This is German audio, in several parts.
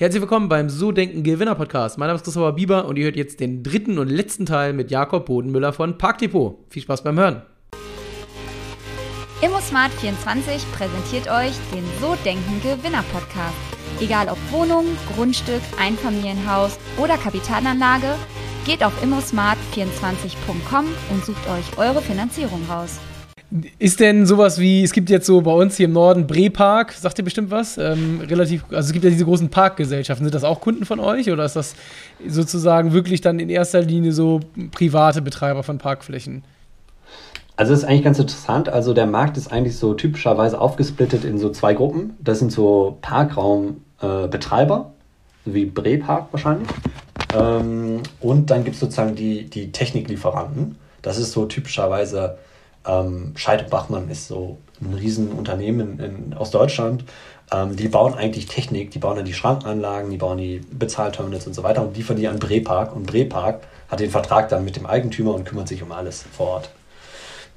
Herzlich willkommen beim So Denken Gewinner Podcast. Mein Name ist Christopher Bieber und ihr hört jetzt den dritten und letzten Teil mit Jakob Bodenmüller von Parkdepot. Viel Spaß beim Hören. ImmoSmart24 präsentiert euch den So Denken Gewinner Podcast. Egal ob Wohnung, Grundstück, Einfamilienhaus oder Kapitalanlage, geht auf immosmart24.com und sucht euch eure Finanzierung raus. Ist denn sowas wie, es gibt jetzt so bei uns hier im Norden Brepark, sagt ihr bestimmt was? Ähm, relativ, also es gibt ja diese großen Parkgesellschaften. Sind das auch Kunden von euch oder ist das sozusagen wirklich dann in erster Linie so private Betreiber von Parkflächen? Also das ist eigentlich ganz interessant. Also der Markt ist eigentlich so typischerweise aufgesplittet in so zwei Gruppen. Das sind so Parkraumbetreiber, äh, wie Brepark wahrscheinlich. Ähm, und dann gibt es sozusagen die, die Techniklieferanten. Das ist so typischerweise ähm, Scheid Bachmann ist so ein Riesenunternehmen in, in, aus Deutschland. Ähm, die bauen eigentlich Technik, die bauen dann die Schrankenanlagen, die bauen die Bezahlterminals und so weiter und liefern die an Brepark. Und Brepark hat den Vertrag dann mit dem Eigentümer und kümmert sich um alles vor Ort.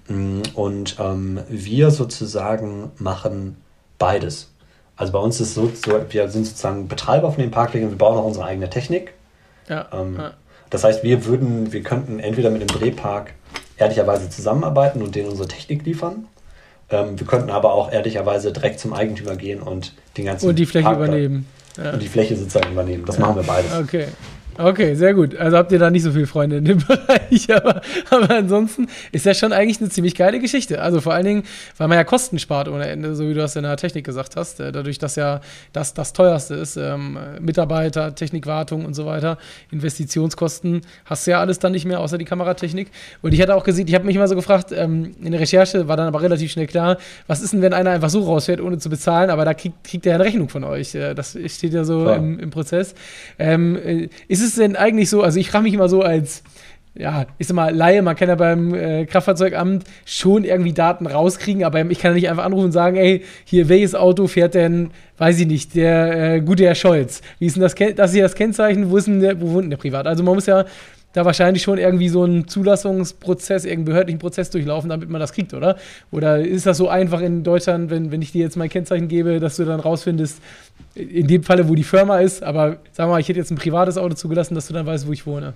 Mm, und ähm, wir sozusagen machen beides. Also bei uns ist es so, so, wir sind sozusagen Betreiber von den Parkflächen, wir bauen auch unsere eigene Technik. Ja, ähm, ja. Das heißt, wir würden, wir könnten entweder mit dem Drehpark ehrlicherweise zusammenarbeiten und denen unsere Technik liefern. Ähm, wir könnten aber auch ehrlicherweise direkt zum Eigentümer gehen und den ganzen und die Fläche Park übernehmen. Ja. Und die Fläche sozusagen übernehmen. Das ja. machen wir beides. Okay. Okay, sehr gut. Also habt ihr da nicht so viele Freunde in dem Bereich, aber, aber ansonsten ist das schon eigentlich eine ziemlich geile Geschichte. Also vor allen Dingen, weil man ja Kosten spart ohne Ende, so wie du das in der Technik gesagt hast. Äh, dadurch, dass ja das das teuerste ist, ähm, Mitarbeiter, Technikwartung und so weiter, Investitionskosten, hast du ja alles dann nicht mehr, außer die Kameratechnik. Und ich hatte auch gesehen, ich habe mich immer so gefragt, ähm, in der Recherche war dann aber relativ schnell klar, was ist denn, wenn einer einfach so rausfährt, ohne zu bezahlen, aber da kriegt, kriegt er eine Rechnung von euch. Äh, das steht ja so im, im, Prozess. Ähm, äh, ist ist es denn eigentlich so, also ich frage mich immer so als, ja, ich sag mal, Laie, man kann ja beim äh, Kraftfahrzeugamt schon irgendwie Daten rauskriegen, aber ich kann ja nicht einfach anrufen und sagen, ey, hier, welches Auto fährt denn, weiß ich nicht, der äh, gute Herr Scholz? Wie ist denn das, das ist ja das Kennzeichen, wo ist denn der, wo wohnt denn der privat? Also man muss ja da wahrscheinlich schon irgendwie so einen Zulassungsprozess, irgendeinen behördlichen Prozess durchlaufen, damit man das kriegt, oder? Oder ist das so einfach in Deutschland, wenn, wenn ich dir jetzt mein Kennzeichen gebe, dass du dann rausfindest, in dem Falle, wo die Firma ist, aber sag mal, ich hätte jetzt ein privates Auto zugelassen, dass du dann weißt, wo ich wohne?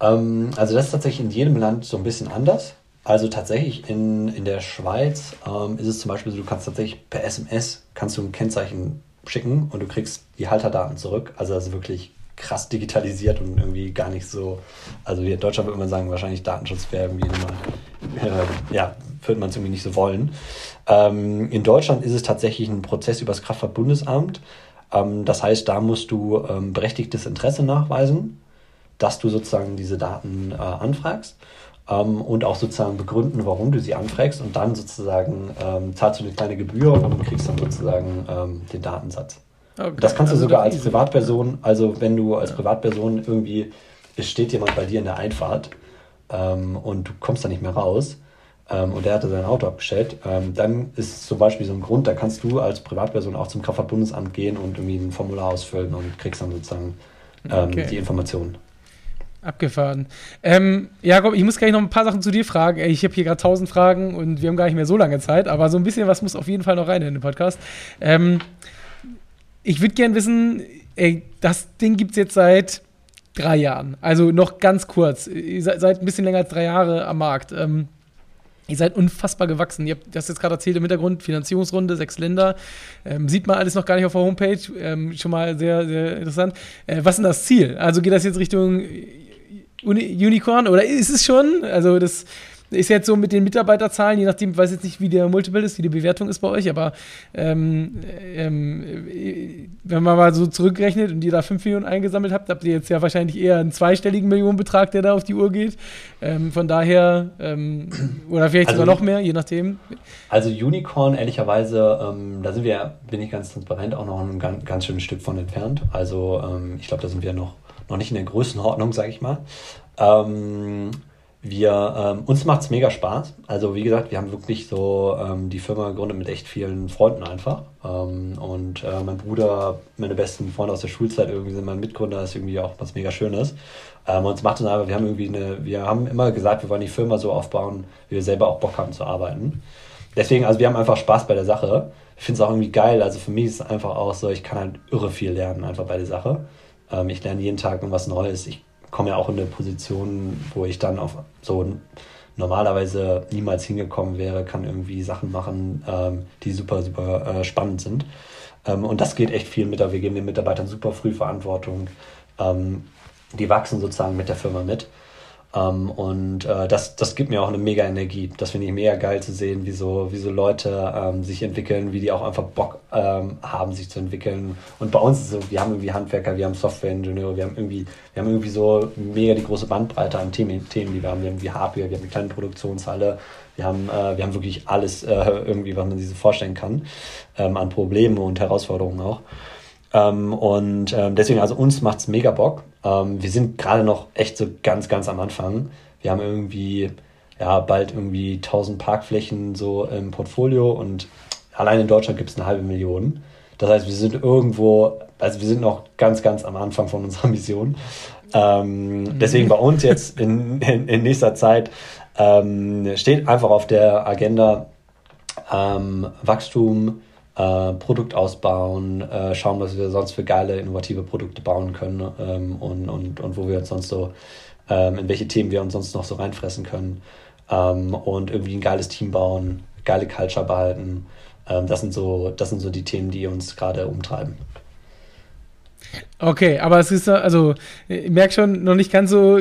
Ähm, also das ist tatsächlich in jedem Land so ein bisschen anders. Also tatsächlich in, in der Schweiz ähm, ist es zum Beispiel so, du kannst tatsächlich per SMS kannst du ein Kennzeichen schicken und du kriegst die Halterdaten zurück. Also das ist wirklich krass digitalisiert und irgendwie gar nicht so. Also in Deutschland würde man sagen, wahrscheinlich Datenschutz wäre irgendwie immer, äh, ja, würde man es irgendwie nicht so wollen. Ähm, in Deutschland ist es tatsächlich ein Prozess über das Kraftfahrtbundesamt. Ähm, das heißt, da musst du ähm, berechtigtes Interesse nachweisen, dass du sozusagen diese Daten äh, anfragst ähm, und auch sozusagen begründen, warum du sie anfragst und dann sozusagen ähm, zahlst du eine kleine Gebühr und kriegst dann sozusagen ähm, den Datensatz. Okay. Das kannst du also sogar als Privatperson, also wenn du als Privatperson irgendwie, es steht jemand bei dir in der Einfahrt ähm, und du kommst da nicht mehr raus ähm, und der hatte sein Auto abgestellt, ähm, dann ist zum Beispiel so ein Grund, da kannst du als Privatperson auch zum Kraftfahrtbundesamt gehen und irgendwie ein Formular ausfüllen und kriegst dann sozusagen ähm, okay. die Informationen. Abgefahren. Ähm, Jakob, ich muss gleich noch ein paar Sachen zu dir fragen. Ich habe hier gerade tausend Fragen und wir haben gar nicht mehr so lange Zeit, aber so ein bisschen was muss auf jeden Fall noch rein in den Podcast. Ähm, ich würde gerne wissen, ey, das Ding gibt es jetzt seit drei Jahren. Also noch ganz kurz. Ihr seid, ein bisschen länger als drei Jahre am Markt. Ähm, Ihr seid unfassbar gewachsen. Ihr habt das jetzt gerade erzählt im Hintergrund, Finanzierungsrunde, sechs Länder. Ähm, sieht man alles noch gar nicht auf der Homepage. Ähm, schon mal sehr, sehr interessant. Äh, was ist denn das Ziel? Also geht das jetzt Richtung Unicorn oder ist es schon? Also das ist jetzt so mit den Mitarbeiterzahlen, je nachdem, ich weiß jetzt nicht, wie der Multiple ist, wie die Bewertung ist bei euch, aber ähm, ähm, wenn man mal so zurückrechnet und ihr da 5 Millionen eingesammelt habt, habt ihr jetzt ja wahrscheinlich eher einen zweistelligen Millionenbetrag, der da auf die Uhr geht. Ähm, von daher, ähm, oder vielleicht also, sogar noch mehr, je nachdem. Also Unicorn, ehrlicherweise, ähm, da sind wir, bin ich ganz transparent, auch noch ein ganz, ganz schönes Stück von entfernt. Also ähm, ich glaube, da sind wir noch, noch nicht in der Größenordnung, sage ich mal. Ähm, wir, ähm, uns macht es mega Spaß. Also wie gesagt, wir haben wirklich so ähm, die Firma gegründet mit echt vielen Freunden einfach. Ähm, und äh, mein Bruder, meine besten Freunde aus der Schulzeit irgendwie sind mein Mitgründer, ist irgendwie auch was mega Schönes. Ähm, uns macht es einfach, wir haben irgendwie eine, wir haben immer gesagt, wir wollen die Firma so aufbauen, wie wir selber auch Bock haben zu arbeiten. Deswegen, also wir haben einfach Spaß bei der Sache. ich finde es auch irgendwie geil. Also für mich ist es einfach auch so, ich kann halt irre viel lernen, einfach bei der Sache. Ähm, ich lerne jeden Tag irgendwas Neues. Ich komme ja auch in eine Position, wo ich dann auf so normalerweise niemals hingekommen wäre, kann irgendwie Sachen machen, ähm, die super, super äh, spannend sind. Ähm, und das geht echt viel mit. Wir geben den Mitarbeitern super früh Verantwortung. Ähm, die wachsen sozusagen mit der Firma mit. Ähm, und äh, das, das gibt mir auch eine mega Energie. Das finde ich mega geil zu sehen, wie so, wie so Leute ähm, sich entwickeln, wie die auch einfach Bock ähm, haben, sich zu entwickeln. Und bei uns ist so, wir haben irgendwie Handwerker, wir haben Softwareingenieure, wir haben irgendwie, wir haben irgendwie so mega die große Bandbreite an Themen, Themen die wir haben. Wir haben wie Hardware, wir haben eine kleine Produktionshalle, wir haben, äh, wir haben wirklich alles äh, irgendwie, was man sich so vorstellen kann, ähm, an Problemen und Herausforderungen auch. Ähm, und ähm, deswegen, also uns macht es mega Bock. Ähm, wir sind gerade noch echt so ganz, ganz am Anfang. Wir haben irgendwie, ja, bald irgendwie 1000 Parkflächen so im Portfolio und allein in Deutschland gibt es eine halbe Million. Das heißt, wir sind irgendwo, also wir sind noch ganz, ganz am Anfang von unserer Mission. Ähm, deswegen bei uns jetzt in, in, in nächster Zeit ähm, steht einfach auf der Agenda ähm, Wachstum, äh, Produkt ausbauen, äh, schauen, was wir sonst für geile, innovative Produkte bauen können ähm, und, und, und wo wir uns sonst so, ähm, in welche Themen wir uns sonst noch so reinfressen können ähm, und irgendwie ein geiles Team bauen, geile Culture behalten. Ähm, das, sind so, das sind so die Themen, die uns gerade umtreiben. Okay, aber es ist also ich merke schon noch nicht ganz so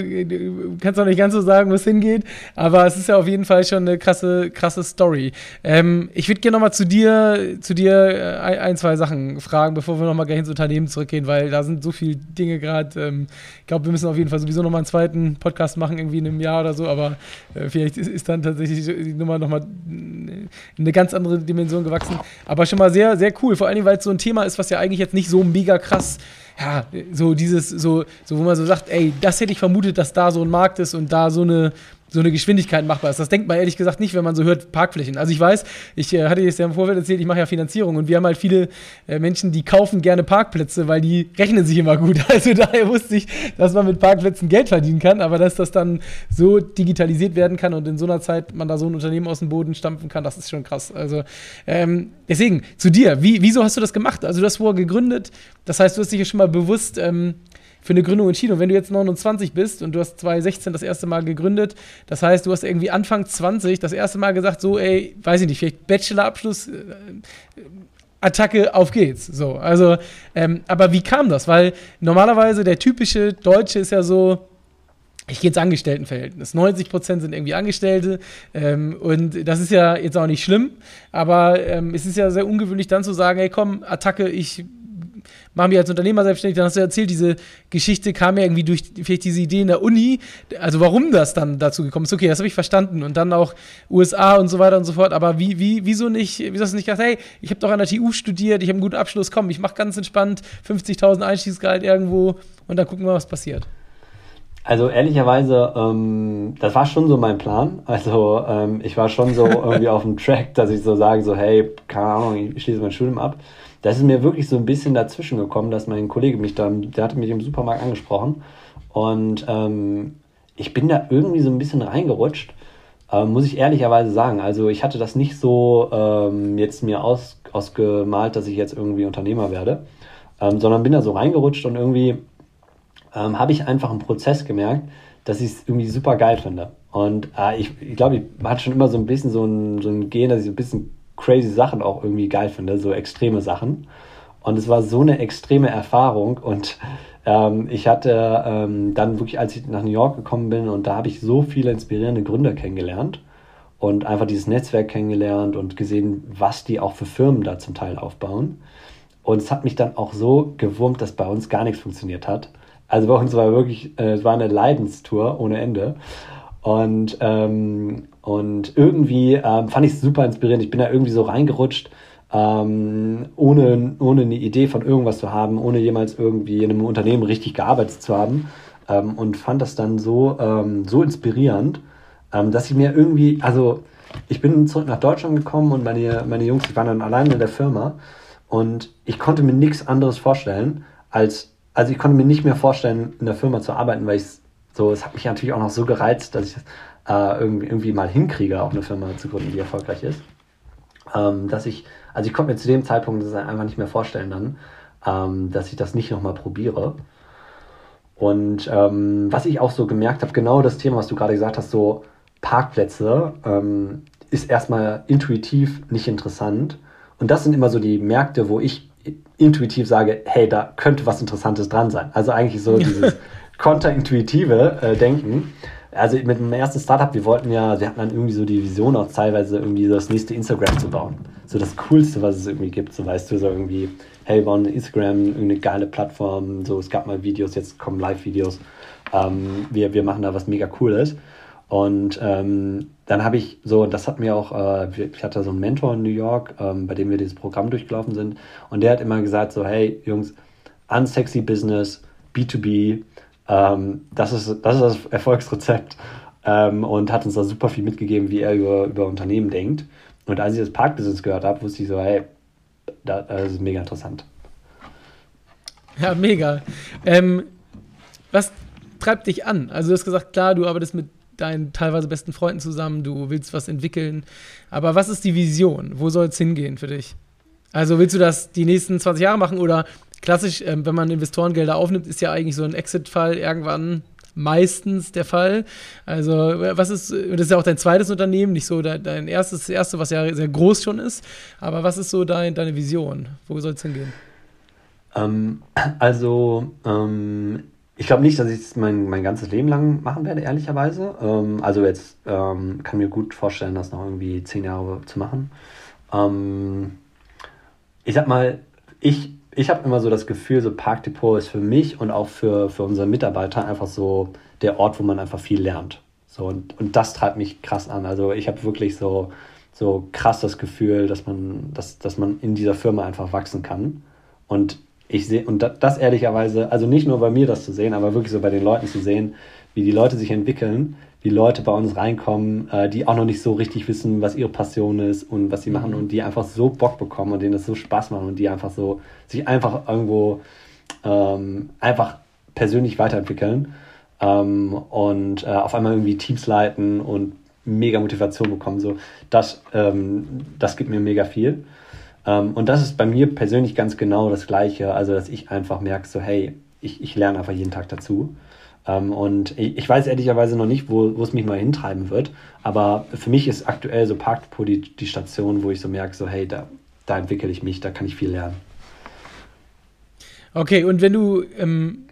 kannst noch nicht ganz so sagen, wo es hingeht, aber es ist ja auf jeden Fall schon eine krasse krasse Story. Ähm, ich würde gerne noch mal zu dir zu dir äh, ein, zwei Sachen fragen, bevor wir noch mal gleich ins Unternehmen zurückgehen, weil da sind so viele Dinge gerade. Ähm, ich glaube, wir müssen auf jeden Fall sowieso noch mal einen zweiten Podcast machen irgendwie in einem Jahr oder so, aber äh, vielleicht ist, ist, dann tatsächlich die Nummer noch mal in eine ganz andere Dimension gewachsen. Aber schon mal sehr sehr cool, vor allem weil es so ein Thema ist, was ja eigentlich jetzt nicht so mega krass ja, so dieses, so, so, wo man so sagt, ey, das hätte ich vermutet, dass da so ein Markt ist und da so eine, so eine Geschwindigkeit machbar ist. Das denkt man ehrlich gesagt nicht, wenn man so hört Parkflächen. Also ich weiß, ich äh, hatte jetzt ja im Vorfeld erzählt, ich mache ja Finanzierung und wir haben halt viele äh, Menschen, die kaufen gerne Parkplätze, weil die rechnen sich immer gut. Also daher wusste ich, dass man mit Parkplätzen Geld verdienen kann, aber dass das dann so digitalisiert werden kann und in so einer Zeit man da so ein Unternehmen aus dem Boden stampfen kann, das ist schon krass. Also ähm, deswegen zu dir, wie, wieso hast du das gemacht? Also du hast vorher gegründet, das heißt, du hast dich ja schon mal bewusst ähm, für eine Gründung entschieden. Und wenn du jetzt 29 bist und du hast 2016 das erste Mal gegründet, das heißt, du hast irgendwie Anfang 20 das erste Mal gesagt, so, ey, weiß ich nicht, vielleicht Bachelorabschluss. Äh, Attacke, auf geht's. So, also, ähm, aber wie kam das? Weil normalerweise der typische Deutsche ist ja so, ich gehe ins Angestelltenverhältnis. 90 Prozent sind irgendwie Angestellte ähm, und das ist ja jetzt auch nicht schlimm, aber ähm, es ist ja sehr ungewöhnlich dann zu sagen, hey komm, Attacke, ich machen wir als Unternehmer selbstständig. Dann hast du erzählt, diese Geschichte kam ja irgendwie durch vielleicht diese Idee in der Uni. Also warum das dann dazu gekommen ist, okay, das habe ich verstanden. Und dann auch USA und so weiter und so fort. Aber wie, wie, wieso nicht, wieso hast du nicht gesagt, hey, ich habe doch an der TU studiert, ich habe einen guten Abschluss, komm, ich mache ganz entspannt 50.000 Einstiegsgehalt irgendwo und dann gucken wir, was passiert. Also ehrlicherweise, ähm, das war schon so mein Plan. Also ähm, ich war schon so irgendwie auf dem Track, dass ich so sage, so hey, keine Ahnung, ich schließe mein Studium ab das ist mir wirklich so ein bisschen dazwischen gekommen, dass mein Kollege mich dann, der hatte mich im Supermarkt angesprochen und ähm, ich bin da irgendwie so ein bisschen reingerutscht, ähm, muss ich ehrlicherweise sagen. Also ich hatte das nicht so ähm, jetzt mir aus, ausgemalt, dass ich jetzt irgendwie Unternehmer werde, ähm, sondern bin da so reingerutscht und irgendwie ähm, habe ich einfach einen Prozess gemerkt, dass ich es irgendwie super geil finde. Und äh, ich, ich glaube, ich hatte schon immer so ein bisschen so ein, so ein Gen, dass ich so ein bisschen crazy Sachen auch irgendwie geil finde, so extreme Sachen. Und es war so eine extreme Erfahrung und ähm, ich hatte ähm, dann wirklich, als ich nach New York gekommen bin und da habe ich so viele inspirierende Gründer kennengelernt und einfach dieses Netzwerk kennengelernt und gesehen, was die auch für Firmen da zum Teil aufbauen. Und es hat mich dann auch so gewurmt, dass bei uns gar nichts funktioniert hat. Also bei uns war wirklich, äh, es war eine Leidenstour ohne Ende. Und, ähm, und irgendwie ähm, fand ich es super inspirierend. Ich bin da irgendwie so reingerutscht, ähm, ohne, ohne eine Idee von irgendwas zu haben, ohne jemals irgendwie in einem Unternehmen richtig gearbeitet zu haben. Ähm, und fand das dann so, ähm, so inspirierend, ähm, dass ich mir irgendwie, also ich bin zurück nach Deutschland gekommen und meine, meine Jungs, die waren dann alleine in der Firma. Und ich konnte mir nichts anderes vorstellen, als, also ich konnte mir nicht mehr vorstellen, in der Firma zu arbeiten, weil ich so, es hat mich natürlich auch noch so gereizt, dass ich das äh, irgendwie, irgendwie mal hinkriege, auch eine Firma zu gründen, die erfolgreich ist. ähm, dass ich, also ich konnte mir zu dem Zeitpunkt das einfach nicht mehr vorstellen dann, ähm, dass ich das nicht nochmal probiere. Und ähm, was ich auch so gemerkt habe, genau das Thema, was du gerade gesagt hast, so Parkplätze, ähm, ist erstmal intuitiv nicht interessant. Und das sind immer so die Märkte, wo ich intuitiv sage, hey, da könnte was Interessantes dran sein. Also eigentlich so dieses konterintuitive äh, Denken. Also mit dem ersten Startup, wir wollten ja, wir hatten dann irgendwie so die Vision auch teilweise irgendwie das nächste Instagram zu bauen. So das Coolste, was es irgendwie gibt. So weißt du, so irgendwie, hey, wir bauen Instagram, irgendeine geile Plattform. So, es gab mal Videos, jetzt kommen Live-Videos. Ähm, wir, wir machen da was mega Cooles. Und ähm, dann habe ich so, das hat mir auch, äh, ich hatte so einen Mentor in New York, ähm, bei dem wir dieses Programm durchgelaufen sind. Und der hat immer gesagt: so, hey, Jungs, unsexy Business, B2B, ähm, das, ist, das ist das Erfolgsrezept. Ähm, und hat uns da super viel mitgegeben, wie er über, über Unternehmen denkt. Und als ich das Parkbusiness gehört habe, wusste ich so, hey, das, das ist mega interessant. Ja, mega. Ähm, was treibt dich an? Also du hast gesagt, klar, du arbeitest mit deinen teilweise besten Freunden zusammen, du willst was entwickeln. Aber was ist die Vision? Wo soll es hingehen für dich? Also willst du das die nächsten 20 Jahre machen oder klassisch, ähm, wenn man Investorengelder aufnimmt, ist ja eigentlich so ein Exit-Fall irgendwann meistens der Fall. Also, was ist, das ist ja auch dein zweites Unternehmen, nicht so dein erstes, das erste, was ja sehr groß schon ist. Aber was ist so dein, deine Vision? Wo soll es hingehen? Ähm, also, ähm, ich glaube nicht, dass ich es mein, mein ganzes Leben lang machen werde, ehrlicherweise. Ähm, also jetzt ähm, kann mir gut vorstellen, das noch irgendwie zehn Jahre zu machen. Ähm, ich sag mal, ich, ich habe immer so das Gefühl, so Parkdepot ist für mich und auch für, für unsere Mitarbeiter einfach so der Ort, wo man einfach viel lernt. So, und, und das treibt mich krass an. Also ich habe wirklich so, so krass das Gefühl, dass man, dass, dass man in dieser Firma einfach wachsen kann. Und ich sehe, und das ehrlicherweise, also nicht nur bei mir das zu sehen, aber wirklich so bei den Leuten zu sehen, wie die Leute sich entwickeln, wie Leute bei uns reinkommen, äh, die auch noch nicht so richtig wissen, was ihre Passion ist und was sie machen mhm. und die einfach so Bock bekommen und denen das so Spaß machen und die einfach so sich einfach irgendwo ähm, einfach persönlich weiterentwickeln ähm, und äh, auf einmal irgendwie Teams leiten und mega Motivation bekommen. So, das, ähm, das gibt mir mega viel. Ähm, und das ist bei mir persönlich ganz genau das Gleiche. Also, dass ich einfach merke, so, hey, ich, ich lerne einfach jeden Tag dazu. Ähm, und ich, weiß ehrlicherweise noch nicht, wo, es mich mal hintreiben wird. Aber für mich ist aktuell so Parkdepot die, die Station, wo ich so merke, so, hey, da, da entwickle ich mich, da kann ich viel lernen. Okay, und wenn du ähm,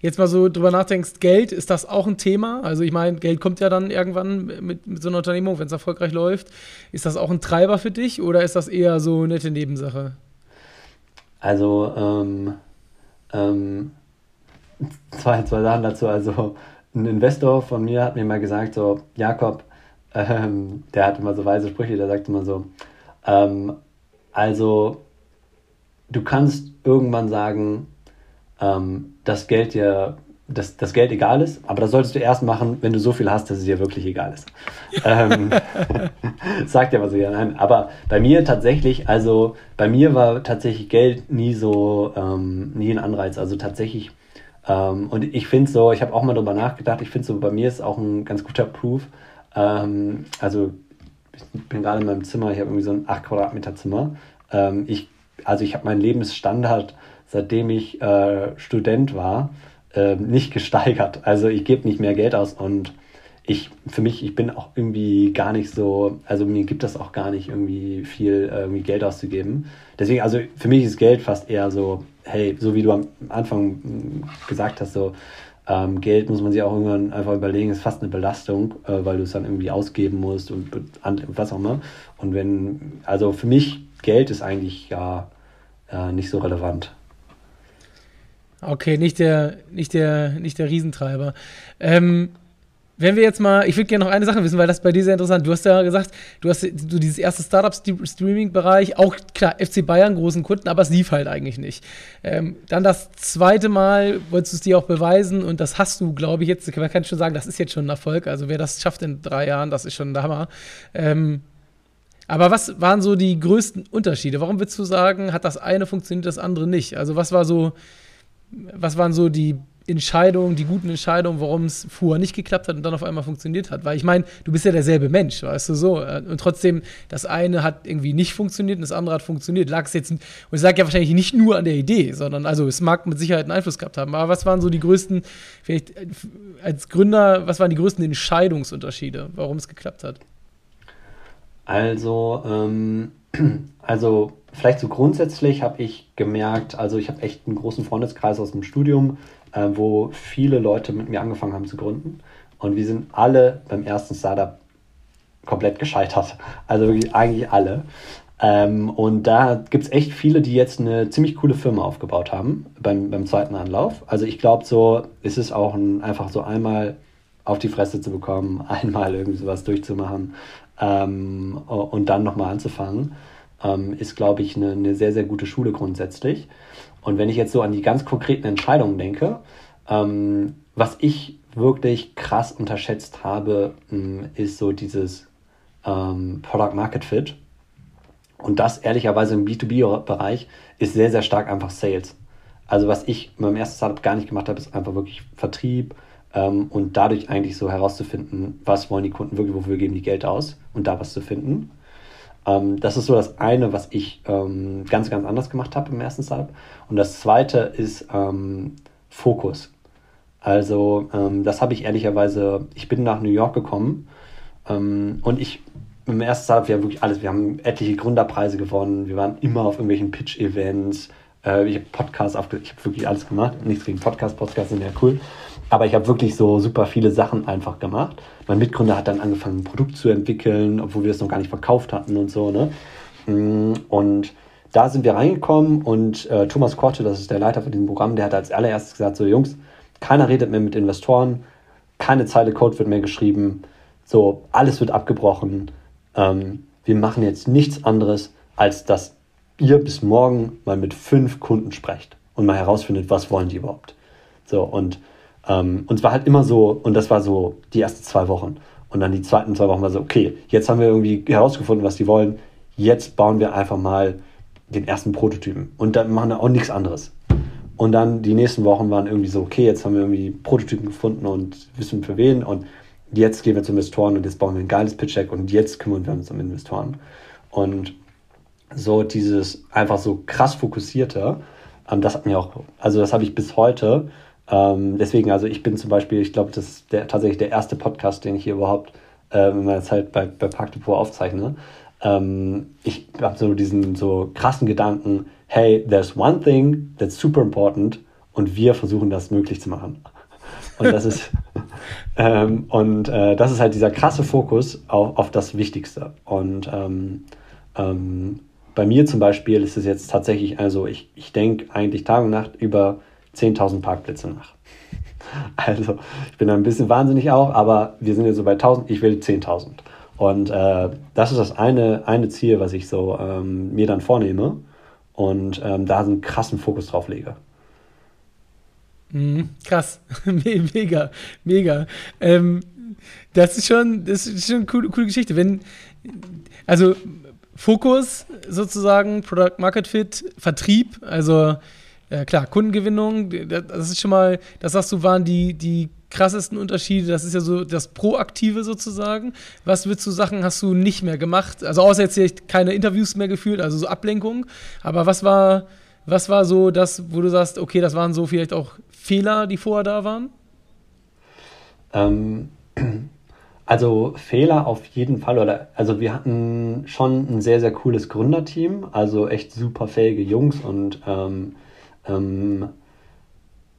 jetzt mal so drüber nachdenkst, Geld, ist das auch ein Thema? Also ich meine, Geld kommt ja dann irgendwann mit, mit so einer Unternehmung, wenn es erfolgreich läuft. Ist das auch ein Treiber für dich oder ist das eher so eine nette Nebensache? Also, ähm, ähm, zwei, zwei Sachen dazu. Also ein Investor von mir hat mir mal gesagt, so, Jakob, ähm, der hat immer so weise Sprüche, der sagt immer so, ähm, also du kannst irgendwann sagen, ähm, dass Geld dir dass das Geld egal ist, aber das solltest du erst machen, wenn du so viel hast, dass es dir wirklich egal ist. ähm, sagt ja mal so, ja, nein. Aber bei mir tatsächlich, also bei mir war tatsächlich Geld nie so, ähm, nie ein Anreiz. Also tatsächlich, ähm, und ich finde so, ich habe auch mal darüber nachgedacht, ich finde so, bei mir ist auch ein ganz guter Proof. Ähm, also ich bin gerade in meinem Zimmer, ich habe irgendwie so ein 8 Quadratmeter Zimmer. Ähm, ich, also ich habe meinen Lebensstandard seitdem ich äh, Student war, äh, nicht gesteigert. Also ich gebe nicht mehr Geld aus und ich, für mich, ich bin auch irgendwie gar nicht so, also mir gibt das auch gar nicht irgendwie viel äh, irgendwie Geld auszugeben. Deswegen, also für mich ist Geld fast eher so, hey, so wie du am Anfang hm, gesagt hast, so ähm, Geld muss man sich auch irgendwann einfach überlegen, ist fast eine Belastung, äh, weil du es dann irgendwie ausgeben musst und, und was auch immer. Und wenn, also für mich, Geld ist eigentlich ja äh, nicht so relevant. Okay, nicht der, nicht der, nicht der Riesentreiber. Ähm, wenn wir jetzt mal, ich würde gerne noch eine Sache wissen, weil das bei dir sehr interessant. Du hast ja gesagt, du hast du dieses erste Startup-Streaming-Bereich, auch klar, FC Bayern, großen Kunden, aber es lief halt eigentlich nicht. Ähm, dann das zweite Mal wolltest du es dir auch beweisen und das hast du, glaube ich, jetzt, man kann schon sagen, das ist jetzt schon ein Erfolg. Also wer das schafft in drei Jahren, das ist schon der Hammer. Ähm, aber was waren so die größten Unterschiede? Warum würdest du sagen, hat das eine funktioniert, das andere nicht? Also was war so was waren so die Entscheidungen, die guten Entscheidungen, warum es vorher nicht geklappt hat und dann auf einmal funktioniert hat. Weil ich meine, du bist ja derselbe Mensch, weißt du so. Äh, und trotzdem, das eine hat irgendwie nicht funktioniert und das andere hat funktioniert. Lag es jetzt, und ich sage ja wahrscheinlich nicht nur an der Idee, sondern also es mag mit Sicherheit einen Einfluss gehabt haben. Aber was waren so die größten, vielleicht äh, als Gründer, was waren die größten Entscheidungsunterschiede, warum es geklappt hat? Also, ähm, also vielleicht so grundsätzlich habe ich gemerkt, also ich habe echt einen großen Freundeskreis aus dem Studium, äh, wo viele Leute mit mir angefangen haben zu gründen. Und wir sind alle beim ersten Startup komplett gescheitert. Also eigentlich alle. Ähm, und da gibt es echt viele, die jetzt eine ziemlich coole Firma aufgebaut haben beim, beim zweiten Anlauf. Also ich glaube, so ist es auch ein, einfach so einmal auf die Fresse zu bekommen, einmal irgendwie sowas durchzumachen ähm, und dann nochmal anzufangen, ähm, ist, glaube ich, eine, eine sehr, sehr gute Schule grundsätzlich. Und wenn ich jetzt so an die ganz konkreten Entscheidungen denke, ähm, was ich wirklich krass unterschätzt habe, hm, ist so dieses ähm, Product Market Fit. Und das ehrlicherweise im B2B-Bereich ist sehr, sehr stark einfach Sales. Also was ich beim ersten Startup gar nicht gemacht habe, ist einfach wirklich Vertrieb ähm, und dadurch eigentlich so herauszufinden, was wollen die Kunden wirklich, wofür geben die Geld aus und da was zu finden. Ähm, das ist so das eine, was ich ähm, ganz, ganz anders gemacht habe im ersten Startup. Und das zweite ist ähm, Fokus. Also ähm, das habe ich ehrlicherweise, ich bin nach New York gekommen ähm, und ich im ersten Startup, wir haben wirklich alles, wir haben etliche Gründerpreise gewonnen, wir waren immer auf irgendwelchen Pitch-Events, äh, ich habe Podcasts aufgenommen, ich habe wirklich alles gemacht, nichts gegen Podcasts, Podcasts sind ja cool, aber ich habe wirklich so super viele Sachen einfach gemacht. Mein Mitgründer hat dann angefangen, ein Produkt zu entwickeln, obwohl wir es noch gar nicht verkauft hatten und so. Ne? Mm, und da sind wir reingekommen und äh, Thomas Korte, das ist der Leiter von diesem Programm, der hat als allererstes gesagt, so Jungs, keiner redet mehr mit Investoren, keine Zeile Code wird mehr geschrieben, so alles wird abgebrochen. Ähm, wir machen jetzt nichts anderes, als dass ihr bis morgen mal mit fünf Kunden sprecht und mal herausfindet, was wollen die überhaupt. So, und ähm, und es war halt immer so, und das war so die ersten zwei Wochen. Und dann die zweiten zwei Wochen war so, okay, jetzt haben wir irgendwie herausgefunden, was die wollen. Jetzt bauen wir einfach mal den ersten Prototypen. Und dann machen wir auch nichts anderes. Und dann die nächsten Wochen waren irgendwie so, okay, jetzt haben wir irgendwie Prototypen gefunden und wissen für wen. Und jetzt gehen wir zu Investoren und jetzt bauen wir ein geiles Pitch-Deck und jetzt kümmern wir uns um Investoren. Und so dieses einfach so krass fokussierte, ähm, das hat mir auch, also das habe ich bis heute ähm, deswegen, also ich bin zum Beispiel, ich glaube, das ist der, tatsächlich der erste Podcast, den ich hier überhaupt äh, in meiner Zeit bei, bei Park Depot aufzeichne. Ähm, ich habe so diesen so krassen Gedanken, hey, there's one thing that's super important und wir versuchen das möglich zu machen. Und das ist, ähm, und äh, das ist halt dieser krasse Fokus auf, auf das Wichtigste. Und ähm, ähm, bei mir zum Beispiel ist es jetzt tatsächlich, also ich, ich denke eigentlich Tag und Nacht über 10.000 Parkplätze nach. Also, ich bin ein bisschen wahnsinnig auch, aber wir sind jetzt so bei 1.000, ich will 10.000. Und äh, das ist das eine, eine Ziel, was ich so ähm, mir dann vornehme und ähm, da einen krassen Fokus drauf lege. Mhm, krass, mega, mega. Ähm, das ist schon, das ist schon eine coole, coole Geschichte. Wenn, also Fokus sozusagen, Product Market Fit, Vertrieb, also äh, klar, Kundengewinnung, das ist schon mal, das sagst du, waren die, die krassesten Unterschiede. Das ist ja so das Proaktive sozusagen. Was würdest du Sachen hast du nicht mehr gemacht? Also außer jetzt keine Interviews mehr geführt, also so Ablenkung. Aber was war, was war so das, wo du sagst, okay, das waren so vielleicht auch Fehler, die vorher da waren? Ähm, also Fehler auf jeden Fall. Oder also wir hatten schon ein sehr, sehr cooles Gründerteam, also echt super fähige Jungs und ähm, ähm,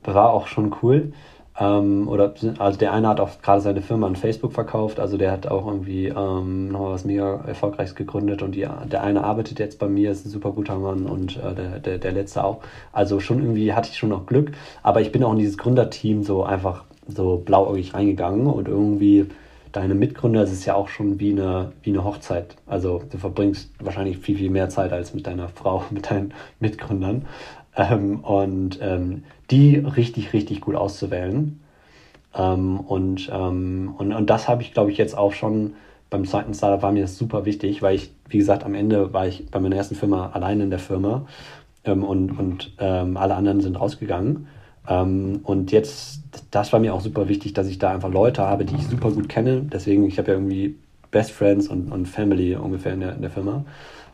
war auch schon cool. Ähm, oder also der eine hat auch gerade seine Firma an Facebook verkauft, also der hat auch irgendwie ähm, nochmal was mega Erfolgreiches gegründet und die, der eine arbeitet jetzt bei mir, ist ein super guter Mann und äh, der, der, der letzte auch. Also schon irgendwie hatte ich schon noch Glück, aber ich bin auch in dieses Gründerteam so einfach so blauäugig reingegangen und irgendwie deine Mitgründer, das ist ja auch schon wie eine, wie eine Hochzeit. Also du verbringst wahrscheinlich viel, viel mehr Zeit als mit deiner Frau, mit deinen Mitgründern. Ähm, und ähm, die richtig, richtig gut auszuwählen. Ähm, und, ähm, und, und das habe ich, glaube ich, jetzt auch schon beim zweiten Startup war mir das super wichtig, weil ich, wie gesagt, am Ende war ich bei meiner ersten Firma allein in der Firma ähm, und, und ähm, alle anderen sind rausgegangen. Und jetzt, das war mir auch super wichtig, dass ich da einfach Leute habe, die ich super gut kenne. Deswegen, ich habe ja irgendwie Best Friends und, und Family ungefähr in der, in der Firma.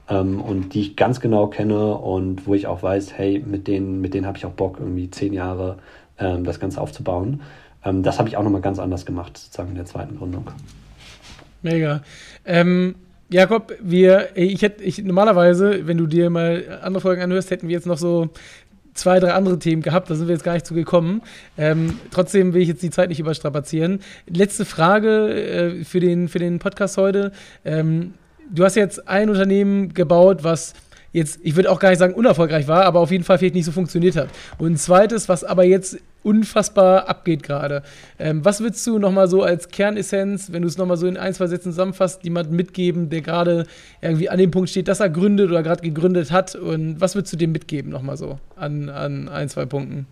Ähm, und die ich ganz genau kenne und wo ich auch weiß, hey, mit denen, mit denen habe ich auch Bock, irgendwie zehn Jahre ähm, das Ganze aufzubauen. Ähm, das habe ich auch nochmal ganz anders gemacht, sozusagen in der zweiten Gründung. Mega. Ähm, Jakob, wir, ich hätte, ich, normalerweise, wenn du dir mal andere Folgen anhörst, hätten wir jetzt noch so zwei, drei andere Themen gehabt, da sind wir jetzt gar nicht zu gekommen. Ähm, trotzdem will ich jetzt die Zeit nicht überstrapazieren. Letzte Frage äh, für, den, für den Podcast heute. Ähm, du hast jetzt ein Unternehmen gebaut, was jetzt, ich würde auch gar nicht sagen unerfolgreich war, aber auf jeden Fall vielleicht nicht so funktioniert hat. Und ein zweites, was aber jetzt unfassbar abgeht gerade. Ähm, was würdest du nochmal so als Kernessenz, wenn du es nochmal so in ein, zwei Sätzen zusammenfasst, jemandem mitgeben, der gerade irgendwie an dem Punkt steht, dass er gründet oder gerade gegründet hat? Und was würdest du dem mitgeben nochmal so an, an ein, zwei Punkten?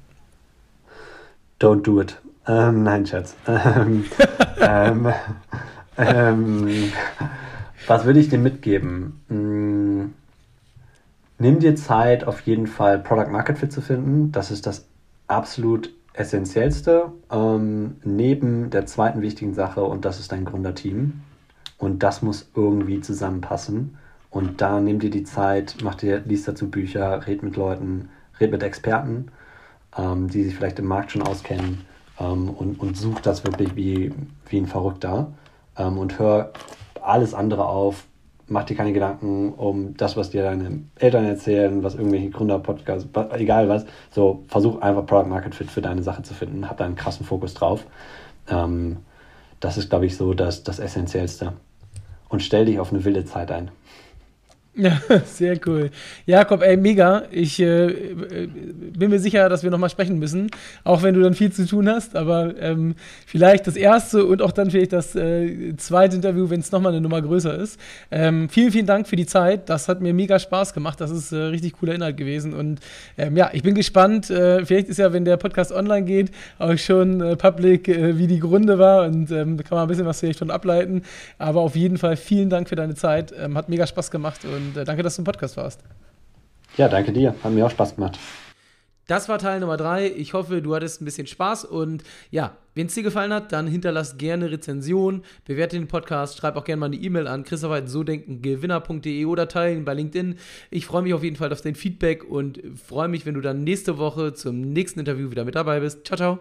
Don't do it. Ähm, nein, Schatz. Ähm, ähm, ähm, was würde ich dir mitgeben? Hm, nimm dir Zeit, auf jeden Fall Product Market Fit zu finden. Das ist das absolut Essentiellste. Ähm, neben der zweiten wichtigen Sache und das ist dein Gründerteam. Und das muss irgendwie zusammenpassen. Und da nimm dir die Zeit, mach dir, liest dazu Bücher, red mit Leuten, red mit Experten, ähm, die sich vielleicht im Markt schon auskennen ähm, und, und such das wirklich wie, wie ein Verrückter. Ähm, und hör alles andere auf, mach dir keine Gedanken um das, was dir deine Eltern erzählen, was irgendwelche Gründer-Podcasts, egal was. So, versuch einfach Product Market Fit für deine Sache zu finden. Hab da einen krassen Fokus drauf. Ähm, das ist, glaube ich, so das, das Essentiellste. Und stell dich auf eine wilde Zeit ein. Ja, sehr cool. Jakob, ey, mega. Ich äh, äh, bin mir sicher, dass wir nochmal sprechen müssen, auch wenn du dann viel zu tun hast. Aber ähm, vielleicht das erste und auch dann vielleicht das äh, zweite Interview, wenn es nochmal eine Nummer größer ist. Ähm, vielen, vielen Dank für die Zeit. Das hat mir mega Spaß gemacht. Das ist äh, richtig cooler Inhalt gewesen. Und ähm, ja, ich bin gespannt. Äh, vielleicht ist ja, wenn der Podcast online geht, auch schon äh, public, wie die Gründe war. Und ähm, da kann man ein bisschen was vielleicht von ableiten. Aber auf jeden Fall vielen Dank für deine Zeit. Ähm, hat mega Spaß gemacht. Und und äh, danke, dass du im Podcast warst. Ja, danke dir. Hat mir auch Spaß gemacht. Das war Teil Nummer drei. Ich hoffe, du hattest ein bisschen Spaß und ja, wenn es dir gefallen hat, dann hinterlass gerne Rezension, bewerte den Podcast, schreib auch gerne mal eine E-Mail an christopher.sodenkengewinner.de oder teilen bei LinkedIn. Ich freue mich auf jeden Fall auf dein Feedback und freue mich, wenn du dann nächste Woche zum nächsten Interview wieder mit dabei bist. Ciao, ciao.